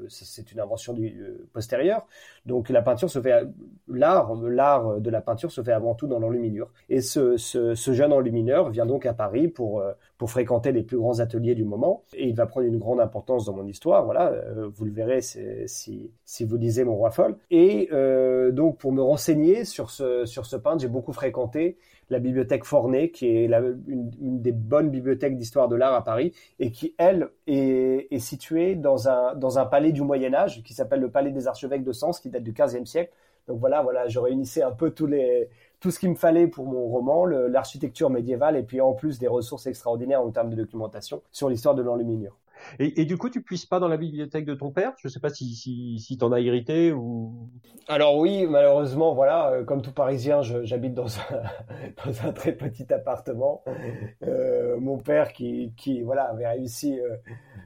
c'est une invention du, postérieure. Donc la peinture se fait, l'art, l'art de la peinture se fait avant tout dans l'enluminure. Et ce, jeune enlumineur vient donc à Paris pour, pour fréquenter les plus grands ateliers du moment. Et il va prendre une grande importance dans mon histoire. Voilà, vous le verrez si, vous lisez Mon Roi Folle. Et donc pour me renseigner sur ce, sur ce peintre, j'ai beaucoup fréquenté la bibliothèque Forney, qui est une, des bonnes bibliothèques d'histoire de l'art à Paris, et qui, elle, est, située dans un, dans un palais du Moyen Âge, qui s'appelle le Palais des Archevêques de Sens, qui date du XVe siècle. Donc voilà, voilà, je réunissais un peu les, tout ce qu'il me fallait pour mon roman, l'architecture médiévale, et puis en plus des ressources extraordinaires en termes de documentation sur l'histoire de l'enluminure. Et, du coup, tu puisses pas dans la bibliothèque de ton père? Je ne sais pas si, si, si t'en as hérité ou. Alors oui, malheureusement, voilà, euh, comme tout Parisien, j'habite dans un, très petit appartement. Euh, mon père, qui, voilà, avait réussi, euh,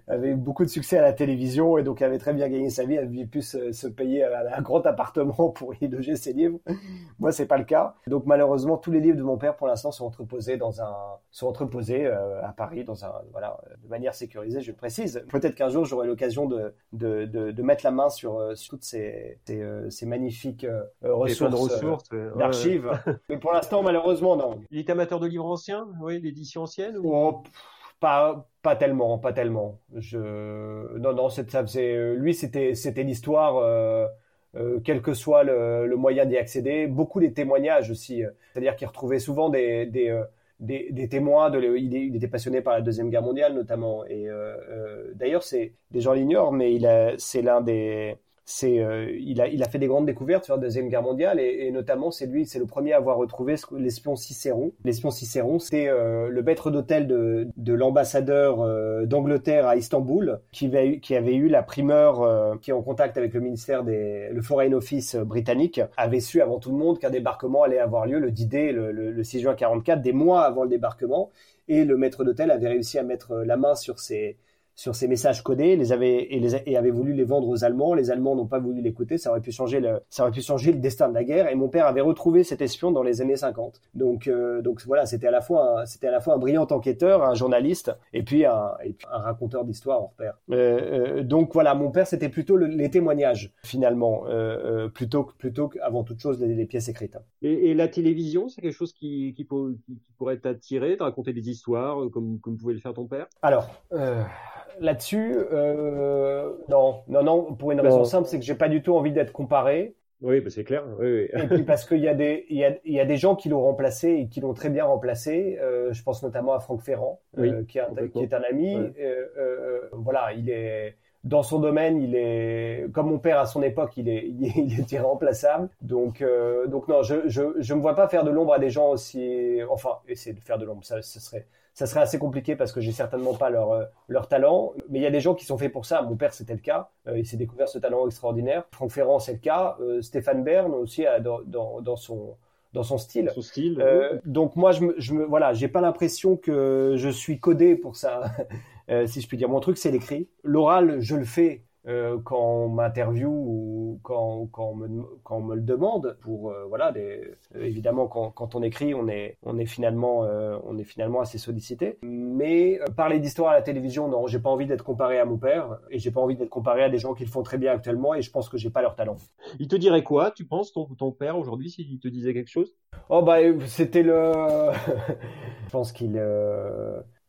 avait beaucoup de succès à la télévision et donc avait très bien gagné sa vie, avait pu se, payer un, grand appartement pour y loger ses livres. Moi, c'est pas le cas. Donc malheureusement, tous les livres de mon père, pour l'instant, sont entreposés à Paris de manière sécurisée. Je précise. Peut-être qu'un jour j'aurai l'occasion de, de, de, mettre la main sur, euh, toutes ces, ces, euh, magnifiques euh, ressources, d'archives. Mais pour l'instant, malheureusement, non. Il est amateur de livres anciens, oui, l'édition ancienne oh, pas, pas tellement, pas tellement. Je... Non, non, ça faisait... lui, c'était, c'était l'histoire. quel que soit le, moyen d'y accéder, beaucoup des témoignages aussi, c'est-à-dire qu'il retrouvait souvent des, des, des, témoins. De, il, était passionné par la deuxième guerre mondiale notamment. Et euh, euh, d'ailleurs, c'est des gens l'ignorent, mais il c'est l'un des c'est euh, il a il a fait des grandes découvertes sur la deuxième guerre mondiale et, notamment c'est lui c'est le premier à avoir retrouvé l'espion Cicéron. L'espion Cicéron c'était euh, le maître d'hôtel de, de l'ambassadeur euh, d'Angleterre à Istanbul qui avait, qui avait eu la primeur qui est en contact avec le ministère des le Foreign Office britannique avait su avant tout le monde qu'un débarquement allait avoir lieu le 10 d le, le, le 6 juin 44 des mois avant le débarquement. Et le maître d'hôtel avait réussi à mettre la main sur ses sur ces messages codés, les avait et, les, et avait voulu les vendre aux Allemands. Les Allemands n'ont pas voulu l'écouter. Ça aurait pu changer le, ça aurait pu changer le destin de la guerre. Et mon père avait retrouvé cet espion dans les années 50. Donc, euh, donc voilà, c'était à la fois, c'était à la fois un brillant enquêteur, un journaliste, et puis un, un raconteur d'histoire hors pair. Euh, euh, donc voilà, mon père, c'était plutôt les témoignages finalement, plutôt plutôt qu'avant toute chose les, pièces écrites. Et, et, la télévision, c'est quelque chose qui, qui, qui pourrait t'attirer, de raconter des histoires comme comme pouvait le faire ton père? Alors là-dessus, euh, non, non, non, pour une raison simple, c'est que j'ai pas du tout envie d'être comparé. Oui, bah c'est clair. Oui, oui. Et puis parce qu'il y a des, y a, y a des gens qui l'ont remplacé et qui l'ont très bien remplacé. Euh, je pense notamment à Franck Ferrand, euh, qui, est un, qui, est un, ami. Voilà, il est dans son domaine, il est comme mon père à son époque, il est, il est, irremplaçable. Donc, euh, donc non, je, je, je me vois pas faire de l'ombre à des gens aussi. Enfin, essayer de faire de l'ombre, ça, ce serait ça serait assez compliqué parce que j'ai certainement pas leur, euh, leur talent. Mais il y a des gens qui sont faits pour ça. Mon père, c'était le cas. Euh, il s'est découvert ce talent extraordinaire. Franck Ferrand, c'est le cas. Euh, Stéphane Bern aussi dans, dans, dans son dans son style. Son style. Euh, donc moi, je me, je me voilà, j'ai pas l'impression que je suis codé pour ça, si je puis dire. Mon truc, c'est l'écrit. L'oral, je le fais euh, quand on m'interviewe ou quand, quand, on me, quand on me le demande. Pour euh, voilà, des, euh, évidemment, quand, quand, on écrit, on est, on est finalement, on est finalement assez sollicité. Mais parler d'histoire à la télévision, non, j'ai pas envie d'être comparé à mon père et j'ai pas envie d'être comparé à des gens qui le font très bien actuellement et je pense que j'ai pas leur talent. Il te dirait quoi, tu penses, ton, ton père aujourd'hui, s'il te disait quelque chose? Oh bah, c'était le. je pense qu'il.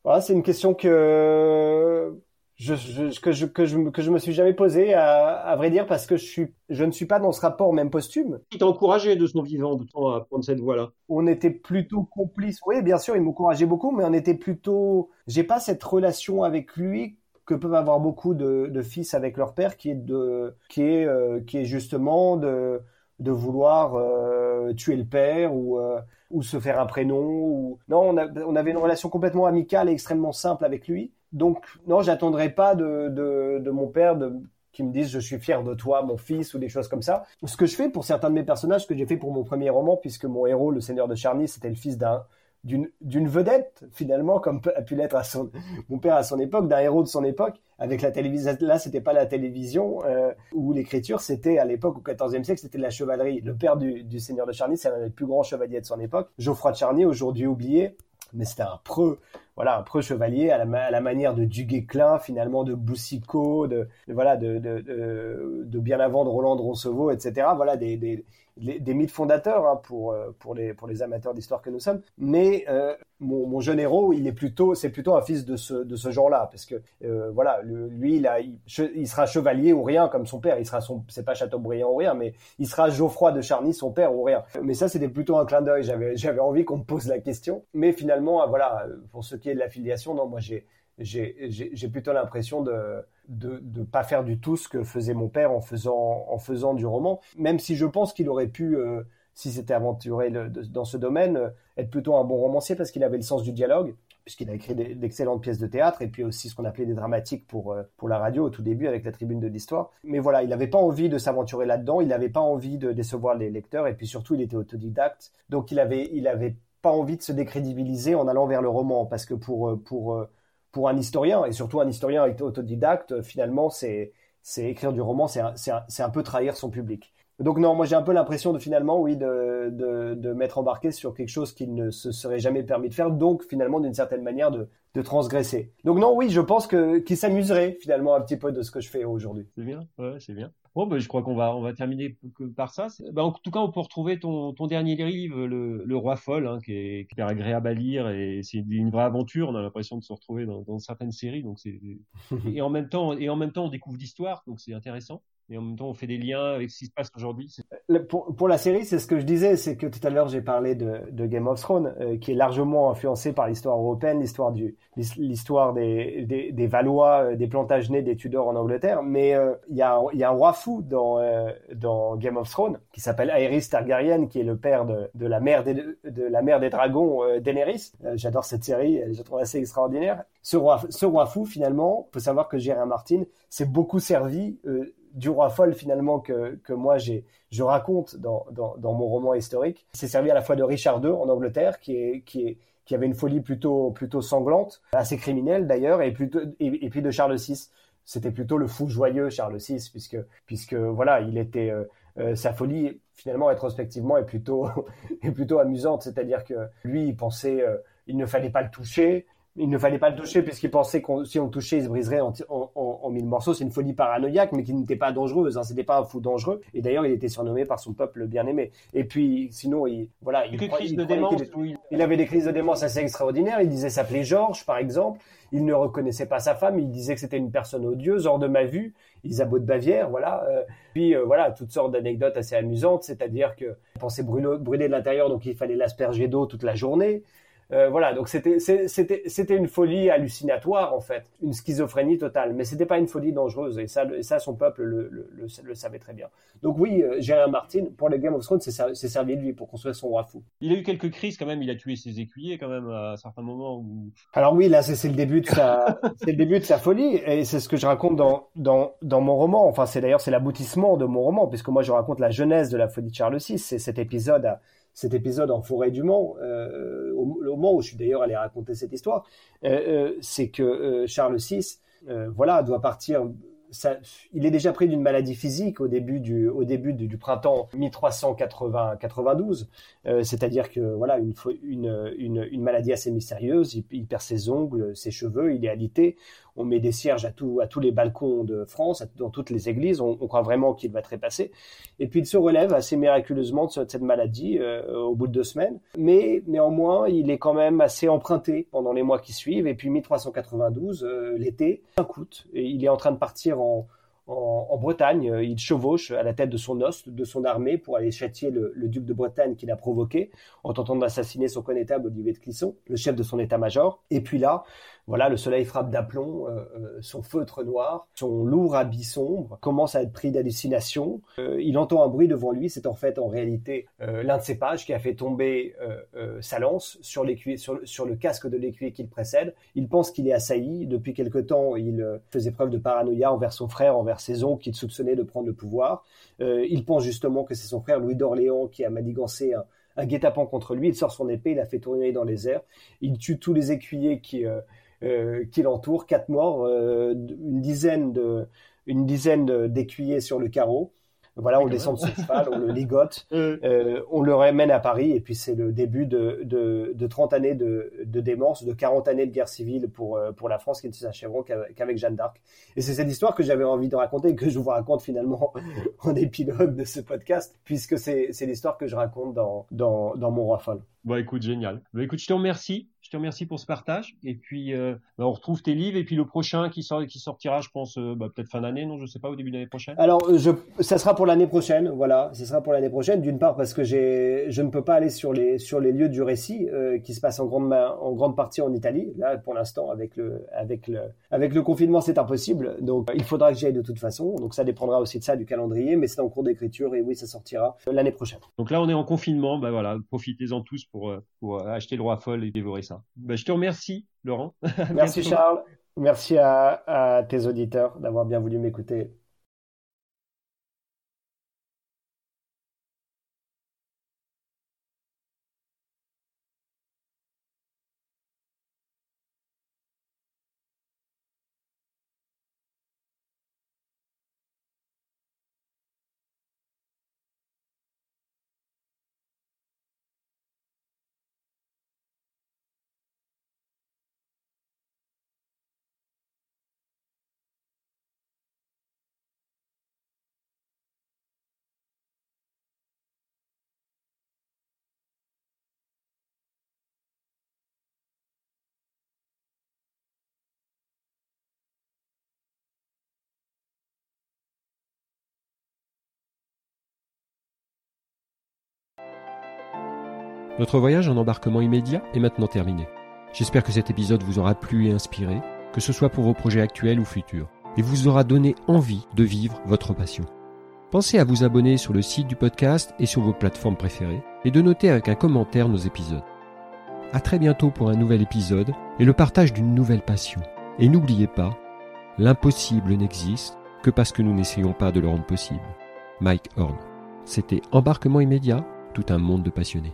Voilà, c'est une question que je, je, que, je, que, je, que je me suis jamais posé, à, à, vrai dire, parce que je, suis, je ne suis pas dans ce rapport même posthume. Il t'a encouragé de son vivant de temps à prendre cette voie-là On était plutôt complices. Oui, bien sûr, il m'encourageait beaucoup, mais on était plutôt. J'ai pas cette relation avec lui que peuvent avoir beaucoup de, de fils avec leur père, qui est de, qui est, euh, qui est justement de, de vouloir euh, tuer le père ou, euh, ou se faire un prénom. Ou... Non, on, on avait une relation complètement amicale et extrêmement simple avec lui donc, non, j'attendrai pas de, de, mon père qui me dise je suis fier de toi, mon fils, ou des choses comme ça. Ce que je fais pour certains de mes personnages, ce que j'ai fait pour mon premier roman, puisque mon héros, le Seigneur de Charny, c'était le fils d'un d'une vedette finalement comme a pu l'être à son mon père à son époque d'un héros de son époque avec la télévision là c'était pas la télévision euh, ou l'écriture c'était à l'époque au XIVe siècle c'était la chevalerie. Le père du, du seigneur de Charny c'est un des plus grands chevaliers de son époque. Geoffroy de Charny aujourd'hui oublié mais c'était un preux voilà un preux chevalier à la, manière de Duguay-Clin finalement de Boussicot de, voilà de, bien avant de Roland de Roncevaux etc voilà des, des des mythes fondateurs hein, pour euh, pour les pour les amateurs d'histoire que nous sommes. Mais euh, mon, mon, jeune héros, il est plutôt c'est plutôt un fils de ce de ce genre-là parce que euh, voilà, lui il, a, il, sera chevalier ou rien comme son père. Il sera son c'est pas Chateaubriand ou rien, mais il sera Geoffroy de Charny son père ou rien. Mais ça c'était plutôt un clin d'œil. J'avais envie qu'on me pose la question. Mais finalement voilà pour ce qui de l'affiliation, non moi j'ai j'ai plutôt l'impression de de ne pas faire du tout ce que faisait mon père en faisant, en faisant du roman, même si je pense qu'il aurait pu, euh, si c'était aventuré dans ce domaine, euh, être plutôt un bon romancier parce qu'il avait le sens du dialogue, puisqu'il a écrit d'excellentes pièces de théâtre et puis aussi ce qu'on appelait des dramatiques pour, euh, pour la radio au tout début avec la tribune de l'histoire. Mais voilà, il n'avait pas envie de s'aventurer là-dedans, il n'avait pas envie de décevoir les lecteurs et puis surtout il était autodidacte, donc il avait, il avait pas envie de se décrédibiliser en allant vers le roman parce que pour, pour pour un historien, et surtout un historien autodidacte, finalement, c'est écrire du roman, c'est un, peu trahir son public. Donc non, moi j'ai un peu l'impression de finalement, oui, de, de, de m'être embarqué sur quelque chose qui ne se serait jamais permis de faire, donc finalement d'une certaine manière de, de transgresser. Donc non, oui, je pense que qu'il s'amuserait finalement un petit peu de ce que je fais aujourd'hui. C'est bien, ouais, c'est bien. Bon, ben, je crois qu'on va on va terminer par ça. Ben, en tout cas, on peut retrouver ton, ton dernier livre, le, le Roi folle, hein, qui, est, qui est agréable à lire et c'est une vraie aventure. On a l'impression de se retrouver dans, dans certaines séries, donc c'est et en même temps et en même temps on découvre l'histoire, donc c'est intéressant et en même temps on fait des liens avec ce qui se passe aujourd'hui. Pour, la série, c'est ce que je disais, c'est que tout à l'heure j'ai parlé de, Game of Thrones, euh, qui est largement influencé par l'histoire européenne, l'histoire des, des, des, Valois, euh, des Plantagenets, des Tudors en Angleterre, mais euh, il y, a, un roi fou dans, Game of Thrones qui s'appelle Aerys Targaryen, qui est le père de, de la mère des, de la mère des dragons Daenerys. J'adore cette série, je la trouve assez extraordinaire. Ce roi, ce roi fou, finalement, faut savoir que Gérard Martin s'est beaucoup servi du roi folle finalement que, que moi j'ai je raconte dans, dans, mon roman historique. C'est servi à la fois de Richard II en Angleterre qui est qui est qui avait une folie plutôt plutôt sanglante, assez criminelle d'ailleurs, et plutôt et, puis de Charles VI. C'était plutôt le fou joyeux Charles VI puisque puisque voilà il était euh, euh, sa folie finalement rétrospectivement est plutôt est plutôt amusante, c'est-à-dire que lui il pensait euh, il ne fallait pas le toucher, il ne fallait pas le toucher puisqu'il pensait que si on le touchait, il se briserait en, en, en, mille morceaux. C'est une folie paranoïaque, mais qui n'était pas dangereuse. Hein. C'était pas un fou dangereux. Et d'ailleurs, il était surnommé par son peuple bien-aimé. Et puis, sinon, il voilà, il, il, de démence, il, avait des crises de démence assez extraordinaires. Il disait s'appeler Georges, par exemple. Il ne reconnaissait pas sa femme. Il disait que c'était une personne odieuse, hors de ma vue. Isabeau de Bavière, voilà. Euh, puis euh, voilà, toutes sortes d'anecdotes assez amusantes, c'est-à-dire que il pensait brûler, brûler de l'intérieur, donc il fallait l'asperger d'eau toute la journée. Euh, voilà, donc c'était une folie hallucinatoire en fait, une schizophrénie totale, mais c'était pas une folie dangereuse et ça et ça son peuple le, le, le, savait très bien. Donc oui, euh, Gérard Martin pour les Game of Thrones c'est servi de lui pour construire son roi fou. Il a eu quelques crises quand même, il a tué ses écuyers quand même à certains moments. Où... Alors oui, là c'est le début de sa c'est le début de sa folie et c'est ce que je raconte dans dans dans mon roman. Enfin c'est d'ailleurs c'est l'aboutissement de mon roman puisque moi je raconte la genèse de la folie de Charles VI. C'est cet épisode à cet épisode en forêt du Mans, euh, au, moment où je suis d'ailleurs allé raconter cette histoire, euh, euh, c'est que Charles VI, voilà, doit partir il est déjà pris d'une maladie physique au début du, au début du, printemps 1392, euh, c'est-à-dire que voilà une, une, une, maladie assez mystérieuse. Il, perd ses ongles, ses cheveux, il est alité. On met des cierges à, tout, à tous les balcons de France, dans toutes les églises. On, croit vraiment qu'il va trépasser. Et puis il se relève assez miraculeusement de cette maladie euh, au bout de deux semaines. Mais néanmoins, il est quand même assez emprunté pendant les mois qui suivent. Et puis 1392, euh, l'été, un août, et il est en train de partir en en, Bretagne. Euh, il chevauche à la tête de son os, de son armée, pour aller châtier le, duc de Bretagne qu'il a provoqué en tentant d'assassiner son connétable Olivier de Clisson, le chef de son état-major. Et puis là, voilà, le soleil frappe d'aplomb, euh, euh, son feutre noir, son lourd habit sombre commence à être pris d'hallucination. Euh, il entend un bruit devant lui, c'est en fait en réalité l'un de ses pages qui a fait tomber sa lance sur, sur, sur le casque de l'écuyer qu'il précède. Il pense qu'il est assailli. Depuis quelque temps, il faisait preuve de paranoïa envers son frère, envers ses oncles qu'il soupçonnait de prendre le pouvoir. il pense justement que c'est son frère Louis d'Orléans qui a manigancé un, guet-apens contre lui. Il sort son épée, il a fait tourner dans les airs. Il tue tous les écuyers qui, qui l'entourent. Quatre morts, une dizaine de, une dizaine d'écuyers sur le carreau. Voilà, on descend de son cheval, on le ligote, euh, on le ramène à Paris, et puis c'est le début de, de, de 30 années de, de, démence, de 40 années de guerre civile pour, euh, pour la France qui ne s'achèveront qu'avec Jeanne d'Arc. Et c'est cette histoire que j'avais envie de raconter et que je vous raconte finalement en épilogue de ce podcast, puisque c'est l'histoire que je raconte dans, dans, dans Mon Roi Folle. Bon, écoute, génial. Bah, écoute, je te remercie. Je te remercie pour ce partage. Et puis, euh, bah, on retrouve tes livres. Et puis, le prochain qui, sort, qui sortira, je pense, euh, bah, peut-être fin d'année, non Je sais pas, au début de l'année prochaine. Alors, euh, je, ça sera pour l'année prochaine. Voilà, ça sera pour l'année prochaine. D'une part, parce que je ne peux pas aller sur les, sur les lieux du récit qui se passe en grande, en grande partie en Italie. Là, pour l'instant, avec le, avec le, avec le confinement, c'est impossible. Donc, il faudra que j'y aille de toute façon. Donc, ça dépendra aussi de ça, du calendrier. Mais c'est en cours d'écriture. Et oui, ça sortira l'année prochaine. Donc là, on est en confinement. Ben voilà, profitez-en tous pour, pour acheter le roi folle et dévorer ça. Ben, je te remercie Merci, Laurent. Merci, Charles. Merci à tes auditeurs d'avoir bien voulu m'écouter. Notre voyage en embarquement immédiat est maintenant terminé. J'espère que cet épisode vous aura plu et inspiré, que ce soit pour vos projets actuels ou futurs, et vous aura donné envie de vivre votre passion. Pensez à vous abonner sur le site du podcast et sur vos plateformes préférées, et de noter avec un commentaire nos épisodes. À très bientôt pour un nouvel épisode et le partage d'une nouvelle passion. Et n'oubliez pas, l'impossible n'existe que parce que nous n'essayons pas de le rendre possible. Mike Horn. C'était Embarquement immédiat, tout un monde de passionnés.